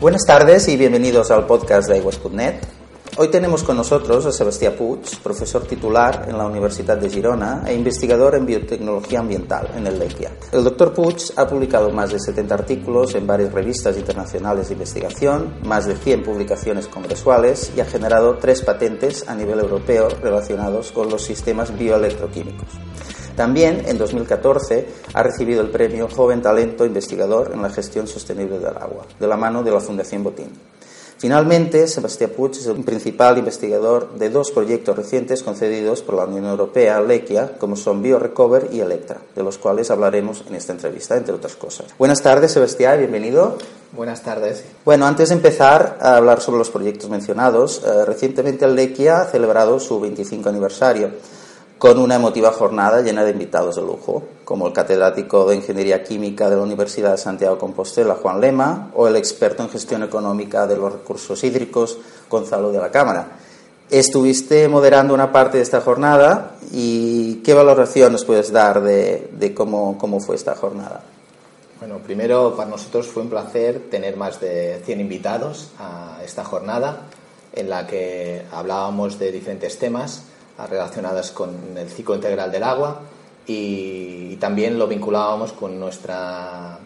Buenas tardes y bienvenidos al podcast de Aguas.net. Hoy tenemos con nosotros a Sebastián Puig, profesor titular en la Universidad de Girona e investigador en biotecnología ambiental en el LEICIA. El doctor Puig ha publicado más de 70 artículos en varias revistas internacionales de investigación, más de 100 publicaciones congresuales y ha generado tres patentes a nivel europeo relacionados con los sistemas bioelectroquímicos. También en 2014 ha recibido el premio Joven Talento Investigador en la Gestión Sostenible del Agua, de la mano de la Fundación Botín. Finalmente, Sebastián Puig es el principal investigador de dos proyectos recientes concedidos por la Unión Europea, LECIA, como son BioRecover y Electra, de los cuales hablaremos en esta entrevista, entre otras cosas. Buenas tardes, Sebastián, bienvenido. Buenas tardes. Bueno, antes de empezar a hablar sobre los proyectos mencionados, eh, recientemente LECIA ha celebrado su 25 aniversario con una emotiva jornada llena de invitados de lujo, como el catedrático de Ingeniería Química de la Universidad de Santiago de Compostela, Juan Lema, o el experto en gestión económica de los recursos hídricos, Gonzalo de la Cámara. Estuviste moderando una parte de esta jornada y ¿qué valoración nos puedes dar de, cómo, cómo fue esta jornada? Bueno, primero para nosotros fue un placer tener más de 100 invitados a esta jornada en la que hablábamos de diferentes temas relacionadas con el ciclo integral del agua y, también lo vinculábamos con nuestra,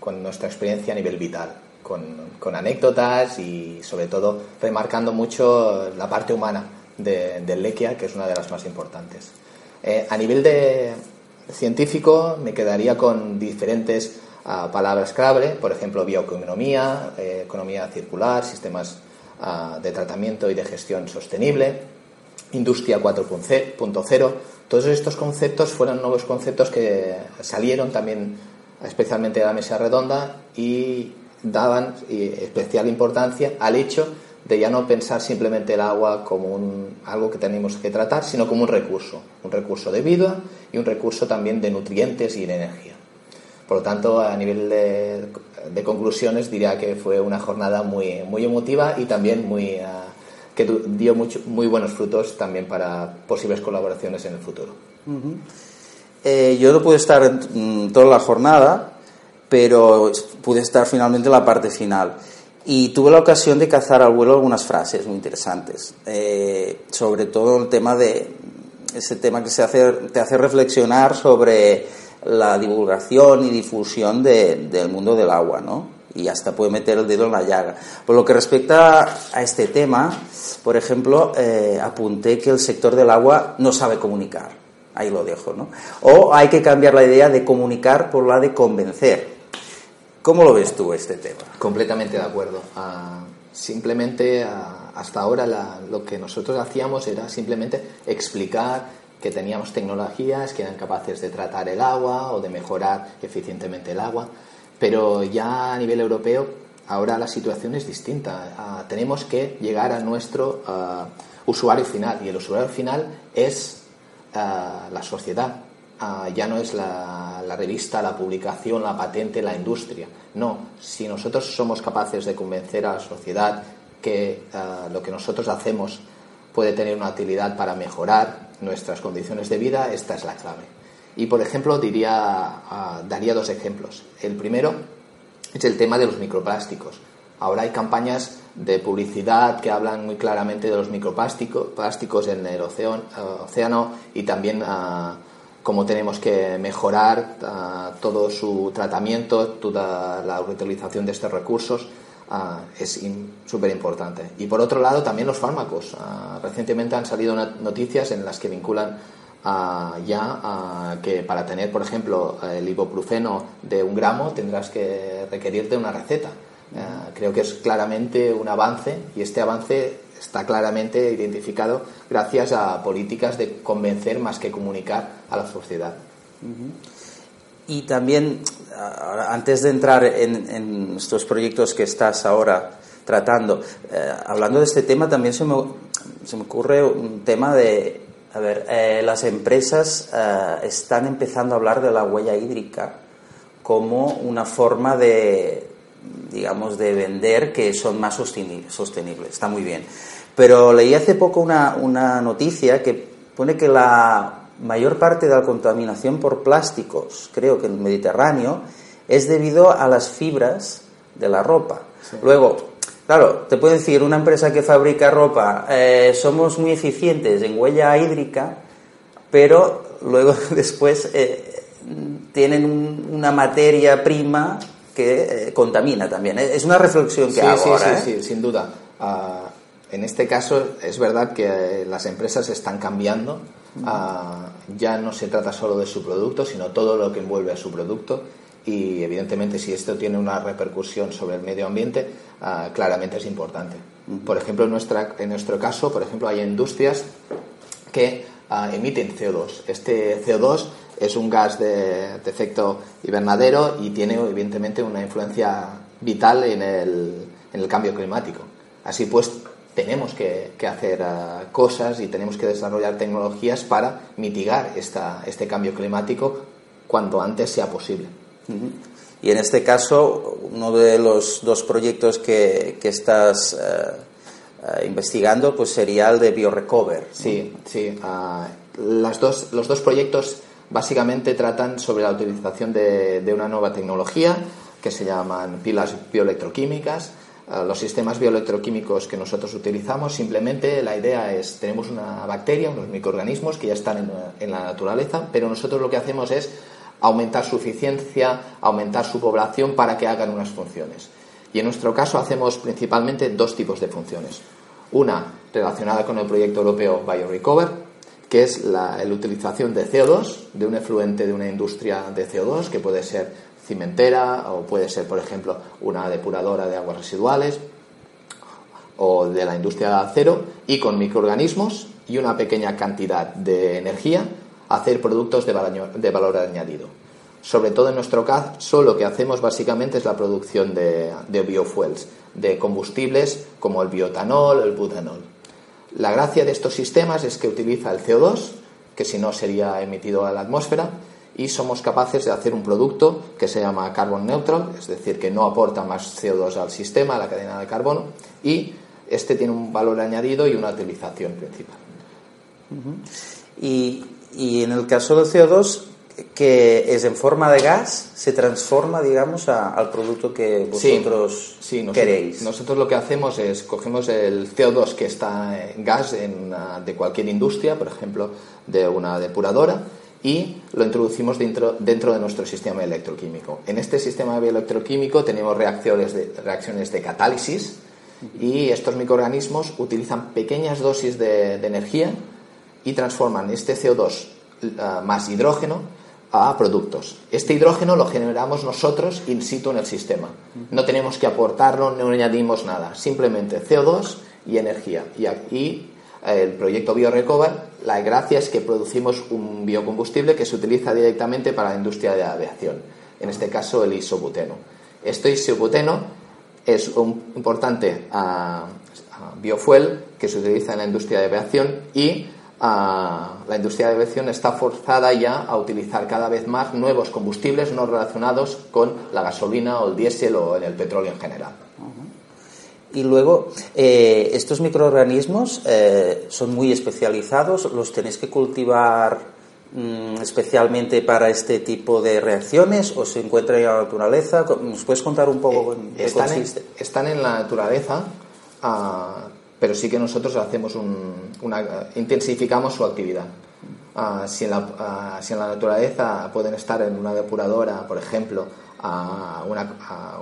con nuestra experiencia a nivel vital, con, anécdotas y sobre todo remarcando mucho la parte humana del Lequia, que es una de las más importantes. Eh, a nivel de científico me quedaría con diferentes ah, palabras clave, por ejemplo, bioeconomía, eh, economía circular, sistemas ah, de tratamiento y de gestión sostenible, Industria 4.0. Todos estos conceptos fueron nuevos conceptos que salieron también especialmente de la mesa redonda y daban especial importancia al hecho de ya no pensar simplemente el agua como algo que tenemos que tratar, sino como un recurso, un recurso de vida y un recurso también de nutrientes y de energía. Por lo tanto, a nivel de, conclusiones, diría que fue una jornada muy, muy emotiva y también muy, ah, que dio mucho, muy buenos frutos también para posibles colaboraciones en el futuro. Eh, yo no pude estar en toda la jornada, pero pude estar finalmente en la parte final. Y tuve la ocasión de cazar al vuelo algunas frases muy interesantes, eh, sobre todo el tema de ese tema que se hace, te hace reflexionar sobre la divulgación y difusión del mundo del agua, ¿no? Y hasta puede meter el dedo en la llaga. Por lo que respecta a este tema, por ejemplo, eh, apunté que el sector del agua no sabe comunicar. Ahí lo dejo, ¿no? O hay que cambiar la idea de comunicar por la de convencer. ¿Cómo lo ves tú este tema? Completamente de acuerdo. Ah, simplemente ah, hasta ahora lo que nosotros hacíamos era simplemente explicar que teníamos tecnologías que eran capaces de tratar el agua o de mejorar eficientemente el agua pero ya a nivel europeo ahora la situación es distinta. Ah, tenemos que llegar a nuestro ah, usuario final y el usuario final es ah, la sociedad. ya no es la, revista, la publicación, la patente, la industria. No, si nosotros somos capaces de convencer a la sociedad que lo que nosotros hacemos puede tener una utilidad para mejorar nuestras condiciones de vida, esta es la clave. Y, por ejemplo, diría, ah, daría dos ejemplos. El primero es el tema de los microplásticos. Ahora hay campañas de publicidad que hablan muy claramente de los microplásticos en el ah, océano, y también uh, cómo tenemos que mejorar todo su tratamiento, toda la utilización de estos recursos. es súper importante. Y por otro lado, también los fármacos. recientemente han salido noticias en las que vinculan ya que para tener, por ejemplo, el ibuprofeno de un gramo tendrás que requerirte una receta. Eh, creo que es claramente un avance y este avance está claramente identificado gracias a políticas de convencer más que comunicar a la sociedad. Y también, antes de entrar en, estos proyectos que estás ahora tratando, eh, hablando de este tema, también se me, se me ocurre un tema de a ver, eh, las empresas eh, están empezando a hablar de la huella hídrica como una forma de, digamos, de vender que son más sostenibles. Está muy bien. Pero leí hace poco una, una noticia que pone que la mayor parte de la contaminación por plásticos, creo que en el Mediterráneo, es debido a las fibras de la ropa. Luego, claro, te puede decir una empresa que fabrica ropa, eh, somos muy eficientes en huella hídrica, pero luego después eh, tienen una materia prima que contamina también. Es una reflexión que hago sí, ahora. Sí, sí, sin duda. Ah, en este caso es verdad que las empresas están cambiando. Ah, ya no se trata solo de su producto, sino todo lo que envuelve a su producto. Y evidentemente si esto tiene una repercusión sobre el medio ambiente, ah, claramente es importante. Por ejemplo, en, nuestra, en nuestro caso, por ejemplo, hay industrias que ah, emiten CO2. Este CO2 es un gas de, de, efecto invernadero y tiene evidentemente una influencia vital en el, en el cambio climático. Así pues, tenemos que, que hacer uh, cosas y tenemos que desarrollar tecnologías para mitigar esta, este cambio climático cuanto antes sea posible. Y en este caso, uno de los dos proyectos que, que estás uh, investigando pues sería el de BioRecover. Sí, sí. las dos, los dos proyectos básicamente tratan sobre la utilización de, de una nueva tecnología que se llaman pilas bioelectroquímicas los sistemas bioelectroquímicos que nosotros utilizamos, simplemente la idea es, tenemos una bacteria, unos microorganismos que ya están en, la naturaleza, pero nosotros lo que hacemos es aumentar su eficiencia, aumentar su población para que hagan unas funciones. Y en nuestro caso hacemos principalmente dos tipos de funciones. Una relacionada con el proyecto europeo BioRecover, que es la, la utilización de CO2, de un efluente de una industria de CO2, que puede ser cimentera o puede ser, por ejemplo, una depuradora de aguas residuales o de la industria de acero y con microorganismos y una pequeña cantidad de energía hacer productos de valor, añadido. Sobre todo en nuestro caso lo que hacemos básicamente es la producción de, biofuels, de combustibles como el biotanol, el butanol. La gracia de estos sistemas es que utiliza el CO2, que si no sería emitido a la atmósfera, y somos capaces de hacer un producto que se llama carbon neutral, es decir, que no aporta más CO2 al sistema, a la cadena de carbono, y este tiene un valor añadido y una utilización principal. Y, y, en el caso del CO2, que es en forma de gas, se transforma, digamos, a, al producto que vosotros sí, sí, nosotros, queréis. Nosotros lo que hacemos es cogemos el CO2 que está en gas en una, de cualquier industria, por ejemplo, de una depuradora, y lo introducimos dentro, dentro de nuestro sistema electroquímico. En este sistema electroquímico tenemos reacciones de, reacciones de catálisis y estos microorganismos utilizan pequeñas dosis de, de energía y transforman este CO2 uh, más hidrógeno a productos. Este hidrógeno lo generamos nosotros in situ en el sistema. No tenemos que aportarlo, no añadimos nada. Simplemente CO2 y energía. Y, y el proyecto BioRecover, la gracia es que producimos un biocombustible que se utiliza directamente para la industria de la aviación, en este caso el isobuteno. Este isobuteno es un importante uh, uh, biofuel que se utiliza en la industria de aviación y la industria de aviación está forzada ya a utilizar cada vez más nuevos combustibles no relacionados con la gasolina o el diésel o el petróleo en general. Y luego, eh, estos microorganismos eh, son muy especializados, los tenéis que cultivar mmm, especialmente para este tipo de reacciones o se encuentran en la naturaleza. ¿Nos puedes contar un poco eh, qué están consiste? En, están en la naturaleza, uh, pero sí que nosotros hacemos un, una, uh, intensificamos su actividad. Uh, si, en la, si en la naturaleza pueden estar en una depuradora, por ejemplo, a una, a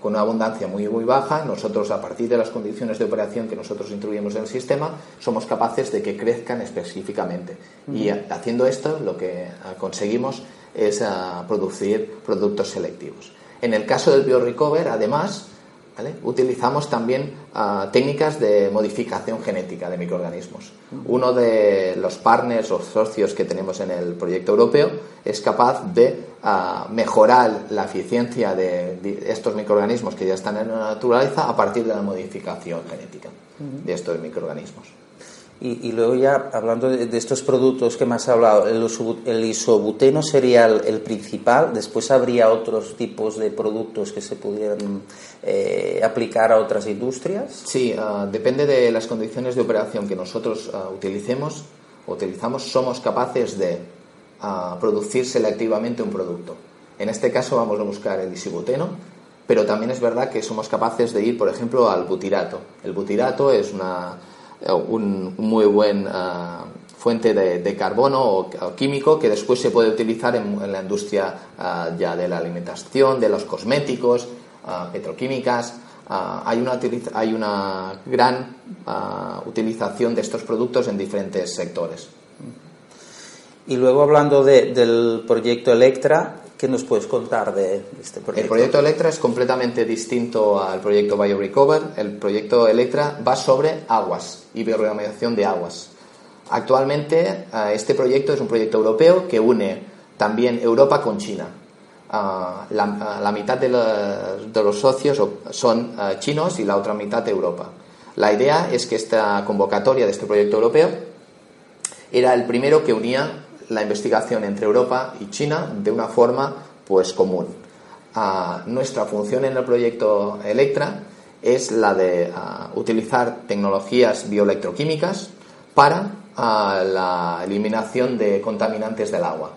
con una abundancia muy, muy baja, nosotros a partir de las condiciones de operación que nosotros introducimos en el sistema, somos capaces de que crezcan específicamente. Uh -huh. Y haciendo esto, lo que conseguimos es uh, producir productos selectivos. En el caso del BioRecover, además, ¿vale? utilizamos también uh, técnicas de modificación genética de microorganismos. Uno de los partners o socios que tenemos en el proyecto europeo es capaz de uh, mejorar la eficiencia de, estos microorganismos que ya están en la naturaleza a partir de la modificación genética de estos microorganismos. Y, y, luego ya, hablando de, de, estos productos que me has hablado, el, el isobuteno sería el, principal, después habría otros tipos de productos que se pudieran eh, aplicar a otras industrias. Sí, uh, depende de las condiciones de operación que nosotros uh, utilicemos, utilizamos, somos capaces de uh, producir selectivamente un producto. En este caso vamos a buscar el isibuteno, pero también es verdad que somos capaces de ir, por ejemplo, al butirato. El butirato es una, un, muy buen fuente de, carbono o, químico que después se puede utilizar en, la industria ya de la alimentación, de los cosméticos, petroquímicas. hay, una, hay una gran utilización de estos productos en diferentes sectores. Y luego hablando del proyecto Electra, ¿qué nos puedes contar de este proyecto? El proyecto Electra es completamente distinto al proyecto BioRecover. El proyecto Electra va sobre aguas y bioremediación de aguas. Actualmente eh, este proyecto es un proyecto europeo que une también Europa con China. Ah, la, la, mitad de los, de los socios son eh, chinos y la otra mitad de Europa. La idea es que esta convocatoria de este proyecto europeo era el primero que unía la investigación entre Europa y China de una forma pues común. Ah, nuestra función en el proyecto Electra es la de ah, utilizar tecnologías bioelectroquímicas para ah, la eliminación de contaminantes del agua,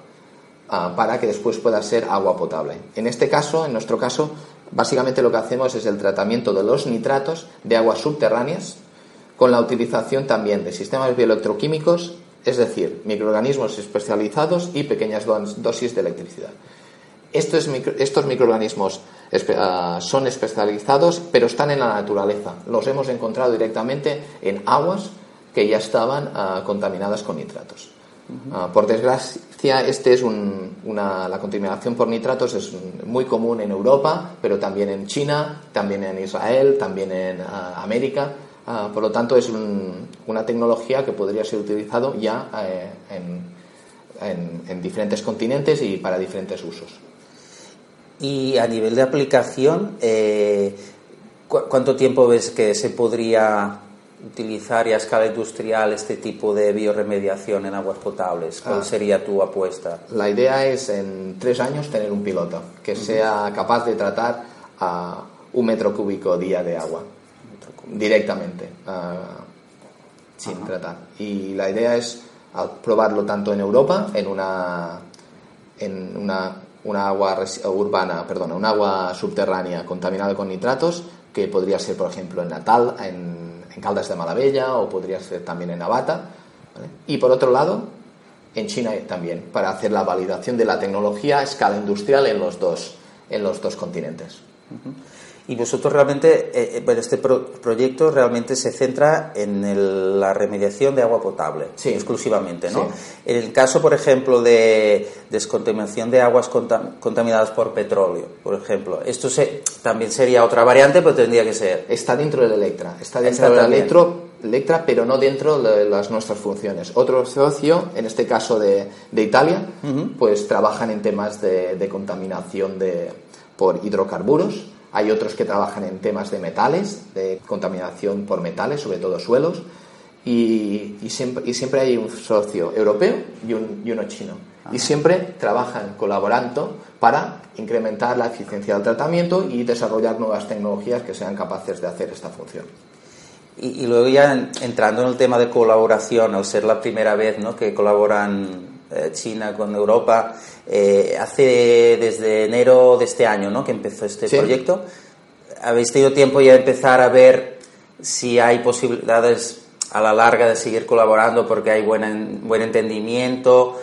para que después pueda ser agua potable. En este caso, en nuestro caso, básicamente lo que hacemos es el tratamiento de los nitratos de aguas subterráneas con la utilización también de sistemas bioelectroquímicos es decir, microorganismos especializados y pequeñas dosis de electricidad. Estos, microorganismos ah, son especializados, pero están en la naturaleza. Los hemos encontrado directamente en aguas que ya estaban ah, contaminadas con nitratos. Ah, por desgracia, este es una, la contaminación por nitratos es muy común en Europa, pero también en China, también en Israel, también en América. Ah, por lo tanto, es una tecnología que podría ser utilizado ya eh, en, diferentes continentes y para diferentes usos. Y a nivel de aplicación, eh, ¿cuánto tiempo ves que se podría utilizar y a escala industrial este tipo de bioremediación en aguas potables? ¿Cuál ah. sería tu apuesta? La idea es en tres años tener un piloto que sea capaz de tratar a un metro cúbico día de agua directamente sin tratar. Y la idea es probarlo tanto en Europa, en una, en una, una agua urbana, perdón, un agua subterránea contaminada con nitratos, que podría ser, por ejemplo, en Natal, en, en Caldas de Malavella o podría ser también en Navata. Y por otro lado, en China también, para hacer la validación de la tecnología a escala industrial en los dos, en los dos continentes. Y vosotros realmente, eh, eh, bueno, este proyecto realmente se centra en la remediación de agua potable, exclusivamente, ¿no? En el caso, por ejemplo, de descontaminación de aguas contaminadas por petróleo, por ejemplo, esto se, también sería otra variante, pero tendría que ser. Está dentro del Electra, está dentro del Electro, Electra, pero no dentro de las nuestras funciones. Otro socio, en este caso de, de Italia, pues trabajan en temas de, de contaminación de, por hidrocarburos hay otros que trabajan en temas de metales, de contaminación por metales, sobre todo suelos. Y, siempre, hay un socio europeo y, uno chino. Y siempre trabajan colaborando para incrementar la eficiencia del tratamiento y desarrollar nuevas tecnologías que sean capaces de hacer esta función. Y, luego ya entrando en el tema de colaboración, al ser la primera vez ¿no? que colaboran China con Europa, eh, hace desde enero de este año ¿no? que empezó este proyecto. ¿Habéis tenido tiempo ya de empezar a ver si hay posibilidades a la larga de seguir colaborando porque hay buen, buen entendimiento?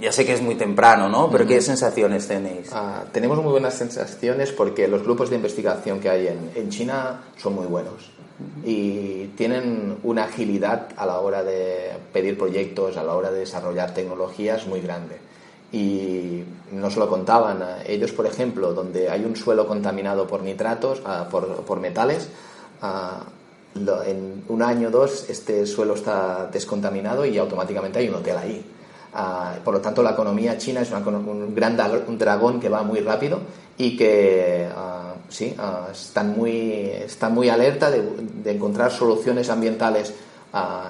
Ya sé que es muy temprano, ¿no? Pero ¿qué sensaciones tenéis? Ah, tenemos muy buenas sensaciones porque los grupos de investigación que hay en, en China son muy buenos y tienen una agilidad a la hora de pedir proyectos, a la hora de desarrollar tecnologías muy grande y nos lo contaban. Ellos, por ejemplo, donde hay un suelo contaminado por nitratos, ah, por, metales, ah, en un año o dos este suelo está descontaminado y automáticamente hay un hotel ahí. Ah, por lo tanto, la economía china es un gran dragón que va muy rápido y que sí, están, muy, están muy alerta de, de encontrar soluciones ambientales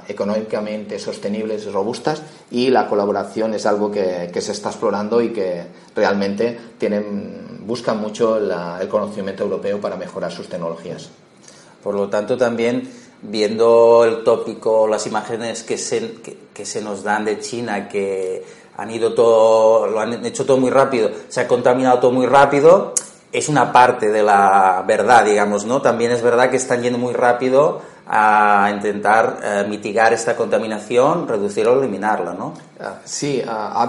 económicamente sostenibles y robustas y la colaboración es algo que, se está explorando y que realmente tienen, buscan mucho el conocimiento europeo para mejorar sus tecnologías. Por lo tanto, también viendo el tópico, las imágenes que se, que, se nos dan de China, que han ido todo, lo han hecho todo muy rápido, se ha contaminado todo muy rápido, es una parte de la verdad, digamos, ¿no? También es verdad que están yendo muy rápido a intentar eh, mitigar esta contaminación, reducirla o eliminarla, ¿no? Ah, sí, ha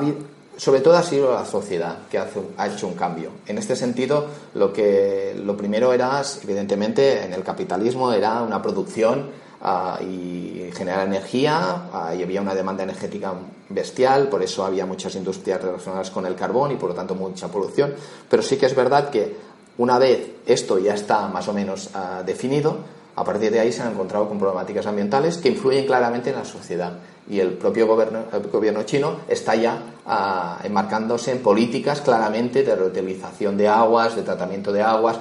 sobre todo ha sido la sociedad que ha hecho un cambio. En este sentido, lo, que, lo primero era, evidentemente, en el capitalismo era una producción ah, y generar energía, ah, y había una demanda energética bestial, por eso había muchas industrias relacionadas con el carbón y por lo tanto mucha polución. Pero sí que es verdad que una vez esto ya está más o menos ah, definido, a partir de ahí se han encontrado con problemáticas ambientales que influyen claramente en la sociedad. Y el propio gobierno, gobierno chino está ya ah, enmarcándose en políticas claramente de reutilización de aguas, de tratamiento de aguas,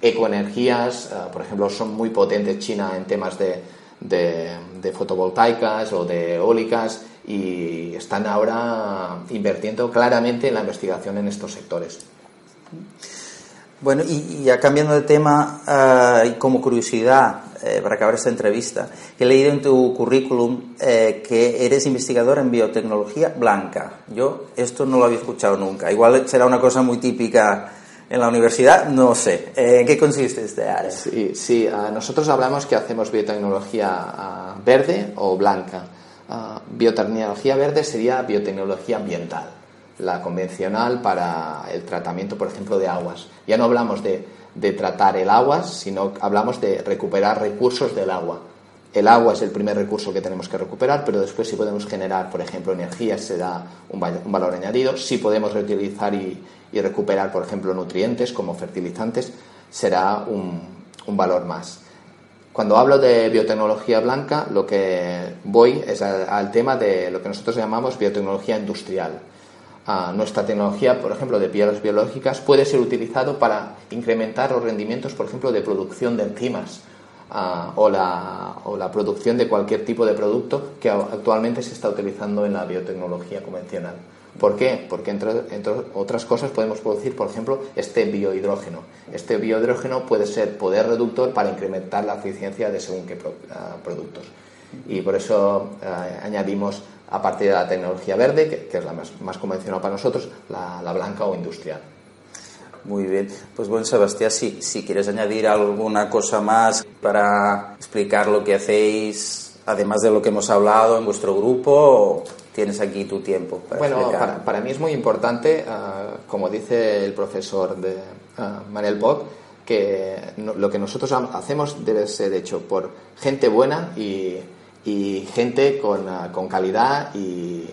ecoenergías, ah, por ejemplo, son muy potentes China en temas de, de, fotovoltaicas o de eólicas y están ahora invirtiendo claramente en la investigación en estos sectores. Bueno, y, ya cambiando de tema, uh, y como curiosidad, eh, para acabar esta entrevista, he leído en tu currículum eh, que eres investigador en biotecnología blanca. Yo esto no lo había escuchado nunca. Igual será una cosa muy típica en la universidad, no sé. Eh, ¿En qué consiste este área? Sí, sí nosotros hablamos que hacemos biotecnología verde o blanca. Biotecnología verde sería biotecnología ambiental la convencional para el tratamiento, por ejemplo, de aguas. Ya no hablamos de, tratar el agua, sino hablamos de recuperar recursos del agua. El agua es el primer recurso que tenemos que recuperar, pero después si podemos generar, por ejemplo, energía, se da un, valor añadido. Si podemos reutilizar y, recuperar, por ejemplo, nutrientes como fertilizantes, será un, valor más. Cuando hablo de biotecnología blanca, lo que voy es al tema de lo que nosotros llamamos biotecnología industrial nuestra tecnología, por ejemplo, de piedras biológicas, puede ser utilizado para incrementar los rendimientos, por ejemplo, de producción de enzimas o, la, o, la, producción de cualquier tipo de producto que actualmente se está utilizando en la biotecnología convencional. ¿Por qué? Porque entre, entre, otras cosas podemos producir, por ejemplo, este biohidrógeno. Este biohidrógeno puede ser poder reductor para incrementar la eficiencia de según qué productos. Y por eso añadimos a partir de la tecnología verde, que, es la más, convencional para nosotros, la, blanca o industrial. Muy bien. Pues bueno, Sebastián, si, si quieres añadir alguna cosa más para explicar lo que hacéis, además de lo que hemos hablado en vuestro grupo, tienes aquí tu tiempo. Para bueno, para, mí es muy importante, ah, como dice el profesor de uh, Manel Bock, que lo que nosotros hacemos debe ser hecho por gente buena y y gente con, ah, con calidad y,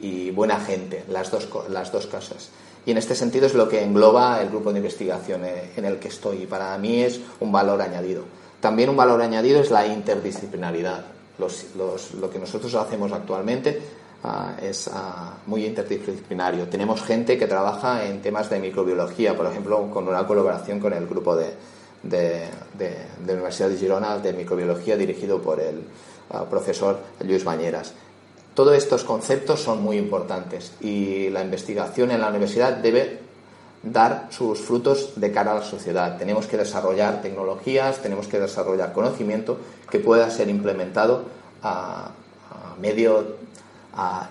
y, buena gente, las dos, las dos cosas. Y en este sentido es lo que engloba el grupo de investigación eh, en el que estoy. Y para mí es un valor añadido. También un valor añadido es la interdisciplinaridad. Los, los, lo que nosotros hacemos actualmente ah, es ah, muy interdisciplinario. Tenemos gente que trabaja en temas de microbiología, por ejemplo, con una colaboración con el grupo de, de, la Universidad de Girona de microbiología dirigido por el ah, profesor Luis Bañeras. Todos estos conceptos son muy importantes y la investigación en la universidad debe dar sus frutos de cara a la sociedad. Tenemos que desarrollar tecnologías, tenemos que desarrollar conocimiento que pueda ser implementado a, medio,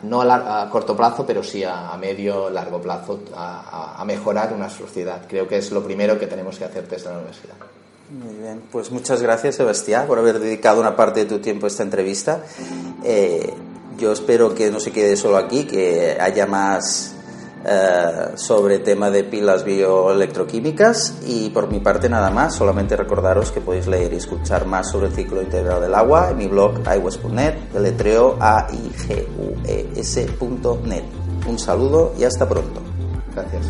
no a, corto plazo, pero sí a, medio, largo plazo, a, mejorar una sociedad. Creo que es lo primero que tenemos que hacer desde la universidad. Muy bien, pues muchas gracias Sebastián por haber dedicado una parte de tu tiempo a esta entrevista. Eh, yo espero que no se quede solo aquí, que haya más eh, sobre tema de pilas bioelectroquímicas y por mi parte nada más, solamente recordaros que podéis leer y escuchar más sobre el ciclo integral del agua en mi blog iWest.net, deletreo a e. Un saludo y hasta pronto. Gracias.